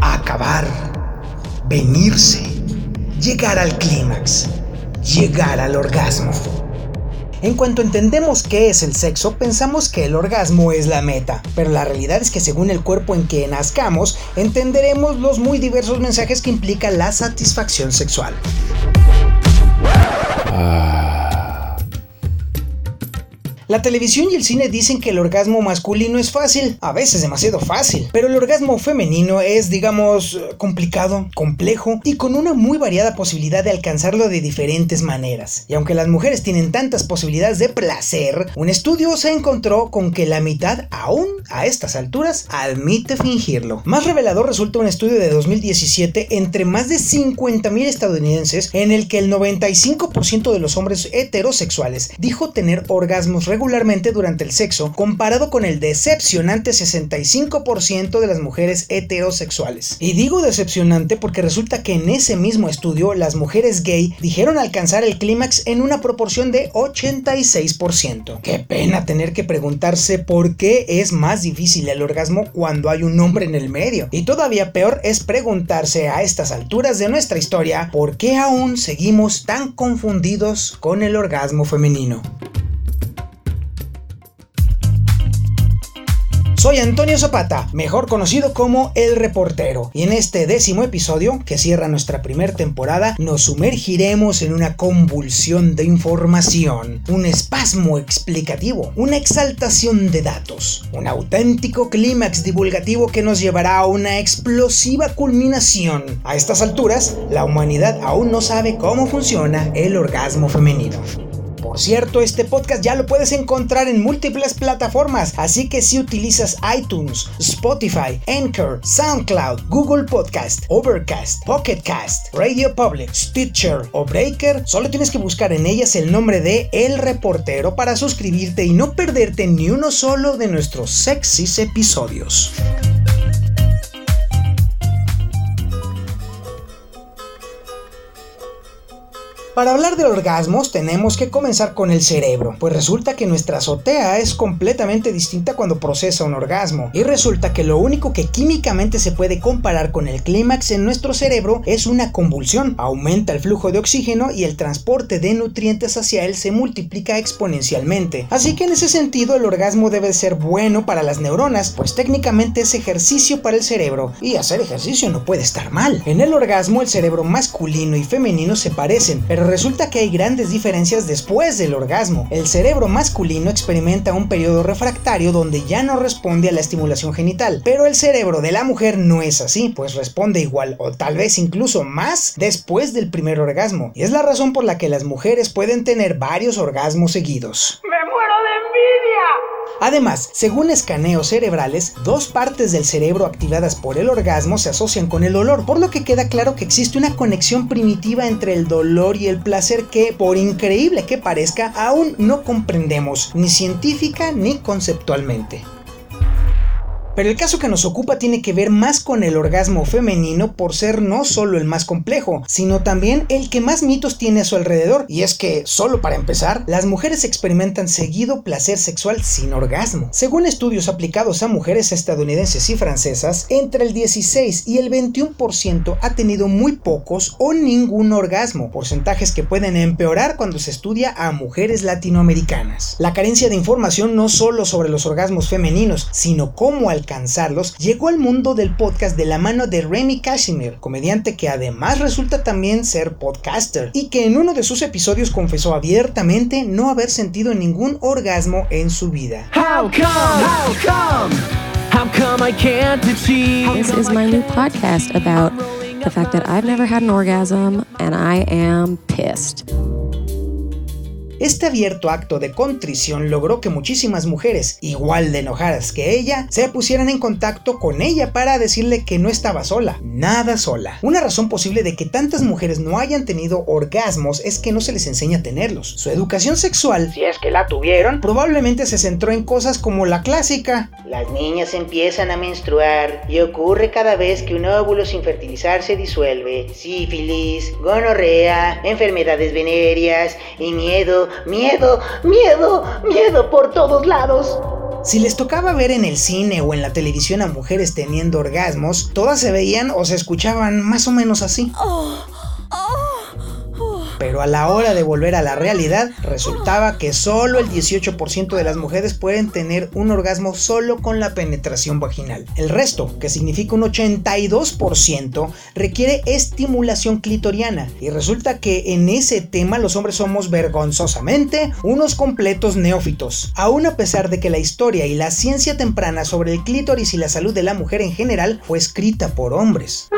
Acabar, venirse, llegar al clímax, llegar al orgasmo. En cuanto entendemos qué es el sexo, pensamos que el orgasmo es la meta, pero la realidad es que según el cuerpo en que nazcamos, entenderemos los muy diversos mensajes que implica la satisfacción sexual. La televisión y el cine dicen que el orgasmo masculino es fácil, a veces demasiado fácil, pero el orgasmo femenino es, digamos, complicado, complejo y con una muy variada posibilidad de alcanzarlo de diferentes maneras. Y aunque las mujeres tienen tantas posibilidades de placer, un estudio se encontró con que la mitad, aún a estas alturas, admite fingirlo. Más revelador resulta un estudio de 2017 entre más de 50.000 estadounidenses en el que el 95% de los hombres heterosexuales dijo tener orgasmos regularmente durante el sexo, comparado con el decepcionante 65% de las mujeres heterosexuales. Y digo decepcionante porque resulta que en ese mismo estudio las mujeres gay dijeron alcanzar el clímax en una proporción de 86%. Qué pena tener que preguntarse por qué es más difícil el orgasmo cuando hay un hombre en el medio. Y todavía peor es preguntarse a estas alturas de nuestra historia por qué aún seguimos tan confundidos con el orgasmo femenino. Soy Antonio Zapata, mejor conocido como El Reportero, y en este décimo episodio, que cierra nuestra primera temporada, nos sumergiremos en una convulsión de información, un espasmo explicativo, una exaltación de datos, un auténtico clímax divulgativo que nos llevará a una explosiva culminación. A estas alturas, la humanidad aún no sabe cómo funciona el orgasmo femenino. Cierto, este podcast ya lo puedes encontrar en múltiples plataformas, así que si utilizas iTunes, Spotify, Anchor, SoundCloud, Google Podcast, Overcast, Pocket Cast, Radio Public, Stitcher o Breaker, solo tienes que buscar en ellas el nombre de El Reportero para suscribirte y no perderte ni uno solo de nuestros sexys episodios. Para hablar de orgasmos tenemos que comenzar con el cerebro, pues resulta que nuestra azotea es completamente distinta cuando procesa un orgasmo, y resulta que lo único que químicamente se puede comparar con el clímax en nuestro cerebro es una convulsión. Aumenta el flujo de oxígeno y el transporte de nutrientes hacia él se multiplica exponencialmente. Así que en ese sentido el orgasmo debe ser bueno para las neuronas, pues técnicamente es ejercicio para el cerebro, y hacer ejercicio no puede estar mal. En el orgasmo el cerebro masculino y femenino se parecen, pero resulta que hay grandes diferencias después del orgasmo. El cerebro masculino experimenta un periodo refractario donde ya no responde a la estimulación genital, pero el cerebro de la mujer no es así, pues responde igual o tal vez incluso más después del primer orgasmo. Y es la razón por la que las mujeres pueden tener varios orgasmos seguidos. Además, según escaneos cerebrales, dos partes del cerebro activadas por el orgasmo se asocian con el olor, por lo que queda claro que existe una conexión primitiva entre el dolor y el placer que, por increíble que parezca, aún no comprendemos, ni científica ni conceptualmente. Pero el caso que nos ocupa tiene que ver más con el orgasmo femenino por ser no solo el más complejo, sino también el que más mitos tiene a su alrededor. Y es que, solo para empezar, las mujeres experimentan seguido placer sexual sin orgasmo. Según estudios aplicados a mujeres estadounidenses y francesas, entre el 16 y el 21% ha tenido muy pocos o ningún orgasmo, porcentajes que pueden empeorar cuando se estudia a mujeres latinoamericanas. La carencia de información no solo sobre los orgasmos femeninos, sino cómo al alcanzarlos, llegó al mundo del podcast de la mano de Remy Casimir, comediante que además resulta también ser podcaster y que en uno de sus episodios confesó abiertamente no haber sentido ningún orgasmo en su vida. How come? How come? How come I can't achieve? This is my new podcast about the fact that I've never had an orgasm and I am pissed. Este abierto acto de contrición logró que muchísimas mujeres, igual de enojadas que ella, se pusieran en contacto con ella para decirle que no estaba sola, nada sola. Una razón posible de que tantas mujeres no hayan tenido orgasmos es que no se les enseña a tenerlos. Su educación sexual, si es que la tuvieron, probablemente se centró en cosas como la clásica. Las niñas empiezan a menstruar y ocurre cada vez que un óvulo sin fertilizar se disuelve. Sífilis, gonorrea, enfermedades venéreas y miedo miedo, miedo, miedo por todos lados. Si les tocaba ver en el cine o en la televisión a mujeres teniendo orgasmos, todas se veían o se escuchaban más o menos así. Pero a la hora de volver a la realidad, resultaba que solo el 18% de las mujeres pueden tener un orgasmo solo con la penetración vaginal. El resto, que significa un 82%, requiere estimulación clitoriana. Y resulta que en ese tema los hombres somos vergonzosamente unos completos neófitos. Aún a pesar de que la historia y la ciencia temprana sobre el clítoris y la salud de la mujer en general fue escrita por hombres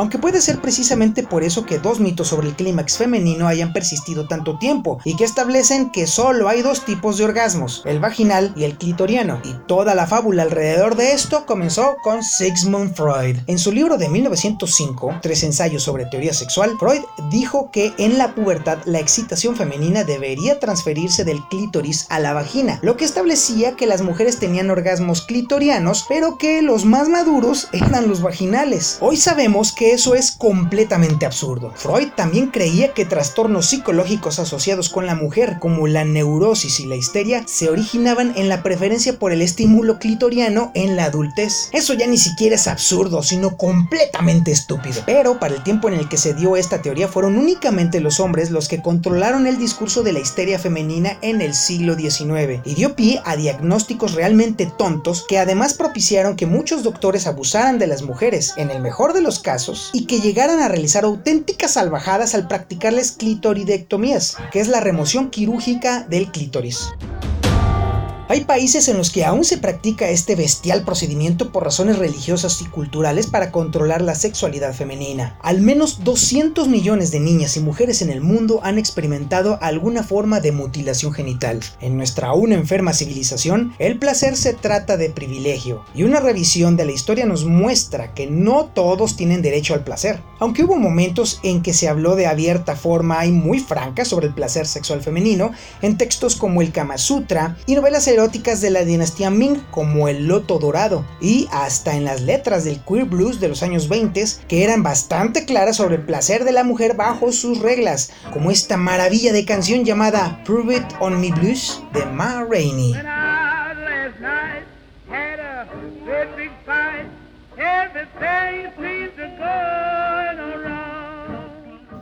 aunque puede ser precisamente por eso que dos mitos sobre el clímax femenino hayan persistido tanto tiempo y que establecen que solo hay dos tipos de orgasmos, el vaginal y el clitoriano, y toda la fábula alrededor de esto comenzó con Sigmund Freud. En su libro de 1905, Tres ensayos sobre teoría sexual, Freud dijo que en la pubertad la excitación femenina debería transferirse del clítoris a la vagina, lo que establecía que las mujeres tenían orgasmos clitorianos, pero que los más maduros eran los vaginales. Hoy sabemos que eso es completamente absurdo. Freud también creía que trastornos psicológicos asociados con la mujer, como la neurosis y la histeria, se originaban en la preferencia por el estímulo clitoriano en la adultez. Eso ya ni siquiera es absurdo, sino completamente estúpido. Pero para el tiempo en el que se dio esta teoría fueron únicamente los hombres los que controlaron el discurso de la histeria femenina en el siglo XIX y dio pie a diagnósticos realmente tontos que además propiciaron que muchos doctores abusaran de las mujeres. En el mejor de los casos, y que llegaran a realizar auténticas salvajadas al practicarles clitoridectomías, que es la remoción quirúrgica del clítoris. Hay países en los que aún se practica este bestial procedimiento por razones religiosas y culturales para controlar la sexualidad femenina. Al menos 200 millones de niñas y mujeres en el mundo han experimentado alguna forma de mutilación genital. En nuestra aún enferma civilización, el placer se trata de privilegio, y una revisión de la historia nos muestra que no todos tienen derecho al placer. Aunque hubo momentos en que se habló de abierta forma y muy franca sobre el placer sexual femenino, en textos como el Kama Sutra y novelas eróticas de la dinastía Ming como el Loto Dorado y hasta en las letras del queer blues de los años 20 que eran bastante claras sobre el placer de la mujer bajo sus reglas, como esta maravilla de canción llamada Prove It On Me Blues de Ma Rainey.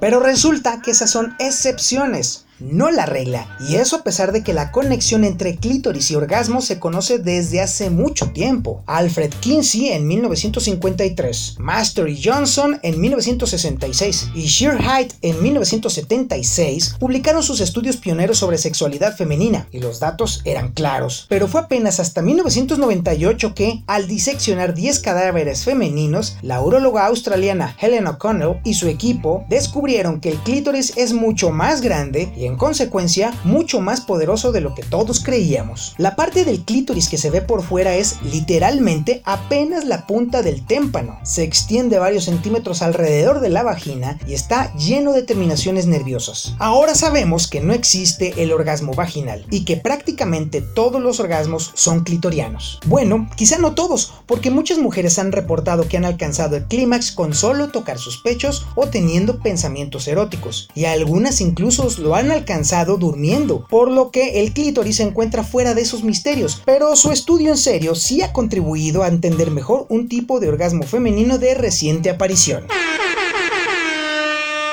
Pero resulta que esas son excepciones no la regla, y eso a pesar de que la conexión entre clítoris y orgasmo se conoce desde hace mucho tiempo. Alfred Kinsey en 1953, Master y Johnson en 1966 y Shearheidt en 1976 publicaron sus estudios pioneros sobre sexualidad femenina, y los datos eran claros. Pero fue apenas hasta 1998 que, al diseccionar 10 cadáveres femeninos, la urologa australiana Helen O'Connell y su equipo descubrieron que el clítoris es mucho más grande en consecuencia mucho más poderoso de lo que todos creíamos. La parte del clítoris que se ve por fuera es literalmente apenas la punta del témpano. Se extiende varios centímetros alrededor de la vagina y está lleno de terminaciones nerviosas. Ahora sabemos que no existe el orgasmo vaginal y que prácticamente todos los orgasmos son clitorianos. Bueno, quizá no todos, porque muchas mujeres han reportado que han alcanzado el clímax con solo tocar sus pechos o teniendo pensamientos eróticos, y algunas incluso lo han alcanzado durmiendo, por lo que el clítoris se encuentra fuera de esos misterios, pero su estudio en serio sí ha contribuido a entender mejor un tipo de orgasmo femenino de reciente aparición.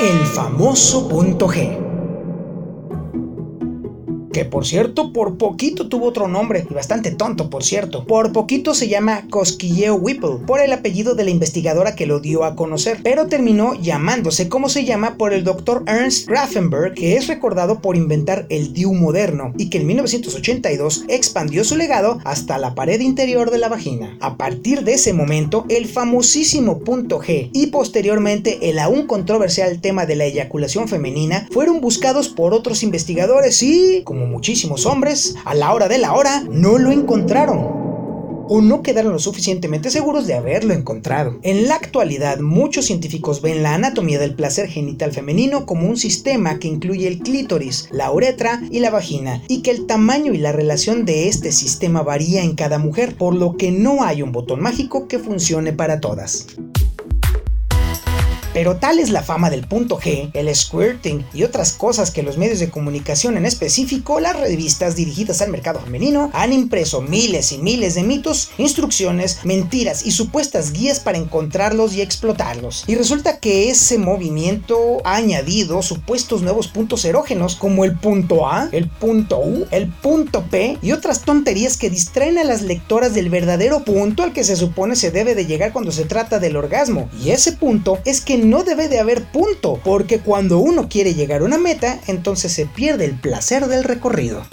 El famoso punto G que por cierto por poquito tuvo otro nombre, y bastante tonto por cierto. Por poquito se llama Cosquilleo Whipple, por el apellido de la investigadora que lo dio a conocer, pero terminó llamándose como se llama por el doctor Ernst Grafenberg, que es recordado por inventar el DIU moderno, y que en 1982 expandió su legado hasta la pared interior de la vagina. A partir de ese momento, el famosísimo punto G y posteriormente el aún controversial tema de la eyaculación femenina fueron buscados por otros investigadores y, como muchísimos hombres, a la hora de la hora no lo encontraron o no quedaron lo suficientemente seguros de haberlo encontrado. En la actualidad, muchos científicos ven la anatomía del placer genital femenino como un sistema que incluye el clítoris, la uretra y la vagina, y que el tamaño y la relación de este sistema varía en cada mujer, por lo que no hay un botón mágico que funcione para todas. Pero tal es la fama del punto G, el squirting y otras cosas que los medios de comunicación, en específico las revistas dirigidas al mercado femenino, han impreso miles y miles de mitos, instrucciones, mentiras y supuestas guías para encontrarlos y explotarlos. Y resulta que ese movimiento ha añadido supuestos nuevos puntos erógenos como el punto A, el punto U, el punto P y otras tonterías que distraen a las lectoras del verdadero punto al que se supone se debe de llegar cuando se trata del orgasmo. Y ese punto es que no debe de haber punto, porque cuando uno quiere llegar a una meta, entonces se pierde el placer del recorrido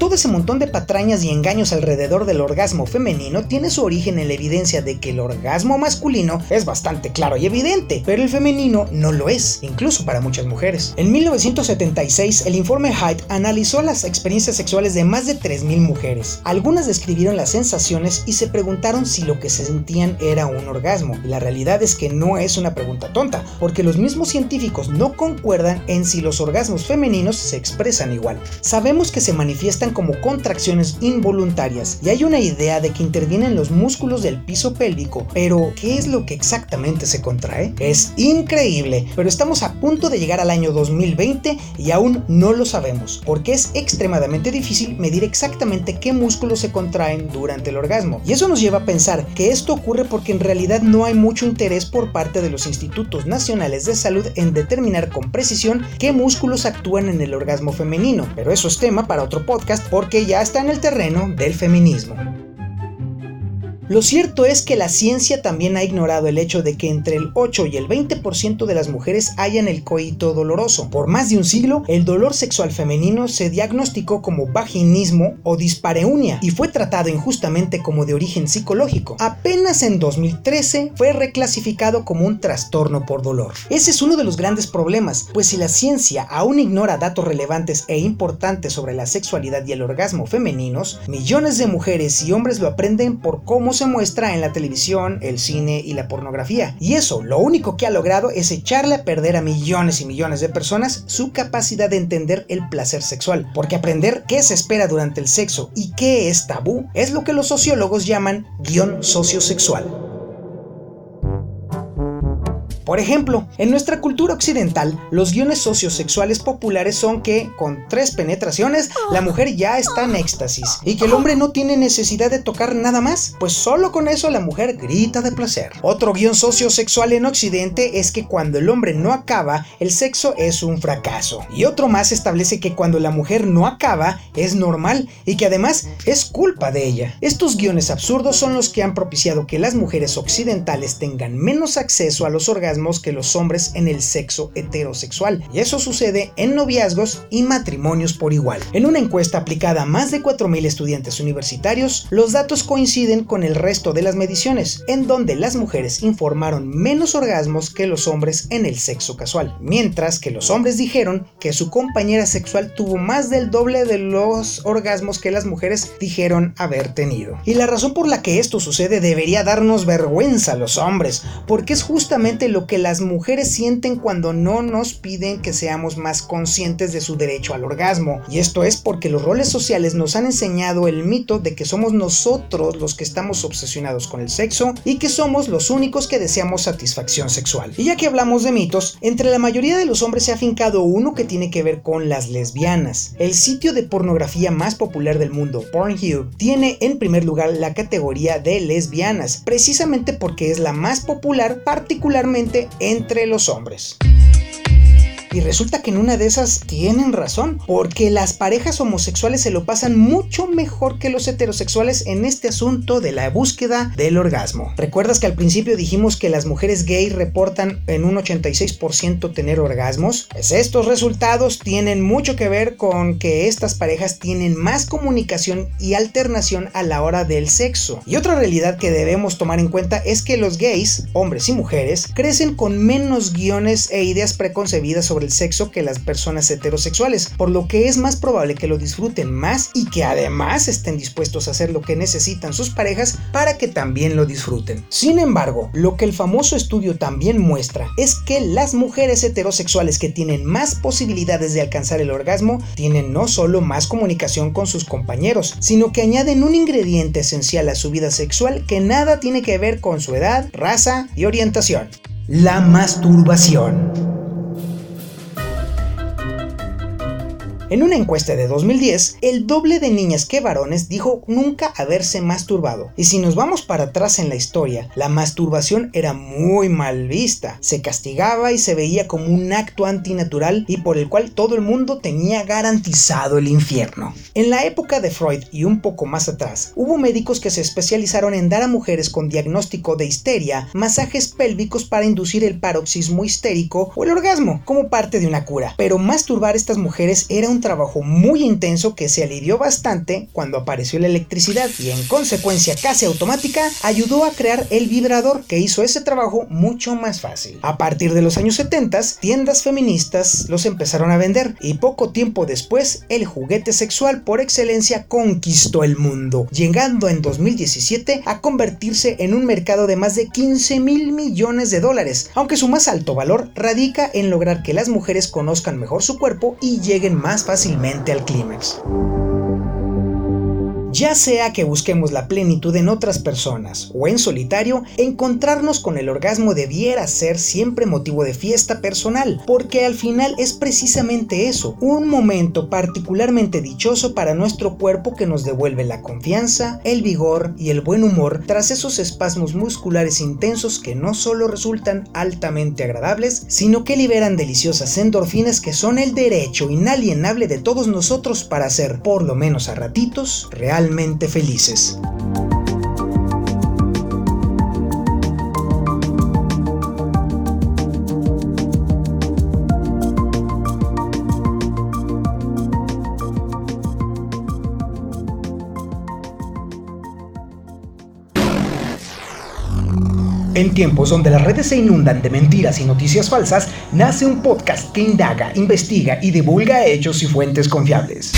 todo ese montón de patrañas y engaños alrededor del orgasmo femenino tiene su origen en la evidencia de que el orgasmo masculino es bastante claro y evidente, pero el femenino no lo es, incluso para muchas mujeres. En 1976, el informe Hyde analizó las experiencias sexuales de más de 3.000 mujeres. Algunas describieron las sensaciones y se preguntaron si lo que se sentían era un orgasmo. Y la realidad es que no es una pregunta tonta, porque los mismos científicos no concuerdan en si los orgasmos femeninos se expresan igual. Sabemos que se manifiestan como contracciones involuntarias y hay una idea de que intervienen los músculos del piso pélvico, pero ¿qué es lo que exactamente se contrae? Es increíble, pero estamos a punto de llegar al año 2020 y aún no lo sabemos, porque es extremadamente difícil medir exactamente qué músculos se contraen durante el orgasmo. Y eso nos lleva a pensar que esto ocurre porque en realidad no hay mucho interés por parte de los institutos nacionales de salud en determinar con precisión qué músculos actúan en el orgasmo femenino, pero eso es tema para otro podcast porque ya está en el terreno del feminismo. Lo cierto es que la ciencia también ha ignorado el hecho de que entre el 8 y el 20% de las mujeres hayan el coito doloroso. Por más de un siglo, el dolor sexual femenino se diagnosticó como vaginismo o dispareunia y fue tratado injustamente como de origen psicológico. Apenas en 2013 fue reclasificado como un trastorno por dolor. Ese es uno de los grandes problemas, pues si la ciencia aún ignora datos relevantes e importantes sobre la sexualidad y el orgasmo femeninos, millones de mujeres y hombres lo aprenden por cómo se muestra en la televisión, el cine y la pornografía. Y eso lo único que ha logrado es echarle a perder a millones y millones de personas su capacidad de entender el placer sexual. Porque aprender qué se espera durante el sexo y qué es tabú es lo que los sociólogos llaman guion sociosexual. Por ejemplo, en nuestra cultura occidental, los guiones sociosexuales populares son que, con tres penetraciones, la mujer ya está en éxtasis y que el hombre no tiene necesidad de tocar nada más, pues solo con eso la mujer grita de placer. Otro guion sociosexual en Occidente es que cuando el hombre no acaba, el sexo es un fracaso. Y otro más establece que cuando la mujer no acaba, es normal y que además es culpa de ella. Estos guiones absurdos son los que han propiciado que las mujeres occidentales tengan menos acceso a los orgasmos que los hombres en el sexo heterosexual, y eso sucede en noviazgos y matrimonios por igual. En una encuesta aplicada a más de 4.000 estudiantes universitarios, los datos coinciden con el resto de las mediciones, en donde las mujeres informaron menos orgasmos que los hombres en el sexo casual, mientras que los hombres dijeron que su compañera sexual tuvo más del doble de los orgasmos que las mujeres dijeron haber tenido. Y la razón por la que esto sucede debería darnos vergüenza a los hombres, porque es justamente lo que las mujeres sienten cuando no nos piden que seamos más conscientes de su derecho al orgasmo. Y esto es porque los roles sociales nos han enseñado el mito de que somos nosotros los que estamos obsesionados con el sexo y que somos los únicos que deseamos satisfacción sexual. Y ya que hablamos de mitos, entre la mayoría de los hombres se ha fincado uno que tiene que ver con las lesbianas. El sitio de pornografía más popular del mundo, Pornhub, tiene en primer lugar la categoría de lesbianas, precisamente porque es la más popular particularmente entre los hombres. Y resulta que en una de esas tienen razón, porque las parejas homosexuales se lo pasan mucho mejor que los heterosexuales en este asunto de la búsqueda del orgasmo. ¿Recuerdas que al principio dijimos que las mujeres gay reportan en un 86% tener orgasmos? Pues estos resultados tienen mucho que ver con que estas parejas tienen más comunicación y alternación a la hora del sexo. Y otra realidad que debemos tomar en cuenta es que los gays, hombres y mujeres, crecen con menos guiones e ideas preconcebidas sobre el sexo que las personas heterosexuales, por lo que es más probable que lo disfruten más y que además estén dispuestos a hacer lo que necesitan sus parejas para que también lo disfruten. Sin embargo, lo que el famoso estudio también muestra es que las mujeres heterosexuales que tienen más posibilidades de alcanzar el orgasmo tienen no solo más comunicación con sus compañeros, sino que añaden un ingrediente esencial a su vida sexual que nada tiene que ver con su edad, raza y orientación la masturbación. En una encuesta de 2010, el doble de niñas que varones dijo nunca haberse masturbado. Y si nos vamos para atrás en la historia, la masturbación era muy mal vista. Se castigaba y se veía como un acto antinatural y por el cual todo el mundo tenía garantizado el infierno. En la época de Freud y un poco más atrás, hubo médicos que se especializaron en dar a mujeres con diagnóstico de histeria masajes pélvicos para inducir el paroxismo histérico o el orgasmo como parte de una cura. Pero masturbar a estas mujeres era un trabajo muy intenso que se alivió bastante cuando apareció la electricidad y en consecuencia casi automática ayudó a crear el vibrador que hizo ese trabajo mucho más fácil. A partir de los años 70, tiendas feministas los empezaron a vender y poco tiempo después el juguete sexual por excelencia conquistó el mundo, llegando en 2017 a convertirse en un mercado de más de 15 mil millones de dólares, aunque su más alto valor radica en lograr que las mujeres conozcan mejor su cuerpo y lleguen más fácilmente al clímax ya sea que busquemos la plenitud en otras personas o en solitario, encontrarnos con el orgasmo debiera ser siempre motivo de fiesta personal, porque al final es precisamente eso, un momento particularmente dichoso para nuestro cuerpo que nos devuelve la confianza, el vigor y el buen humor tras esos espasmos musculares intensos que no solo resultan altamente agradables, sino que liberan deliciosas endorfinas que son el derecho inalienable de todos nosotros para ser, por lo menos a ratitos, realmente felices. En tiempos donde las redes se inundan de mentiras y noticias falsas, nace un podcast que indaga, investiga y divulga hechos y fuentes confiables.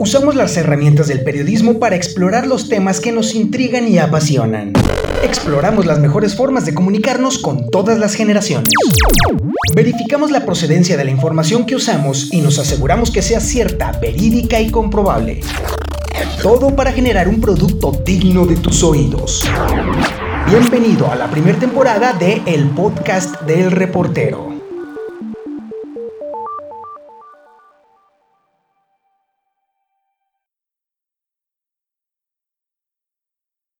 Usamos las herramientas del periodismo para explorar los temas que nos intrigan y apasionan. Exploramos las mejores formas de comunicarnos con todas las generaciones. Verificamos la procedencia de la información que usamos y nos aseguramos que sea cierta, verídica y comprobable. Todo para generar un producto digno de tus oídos. Bienvenido a la primera temporada de El Podcast del Reportero.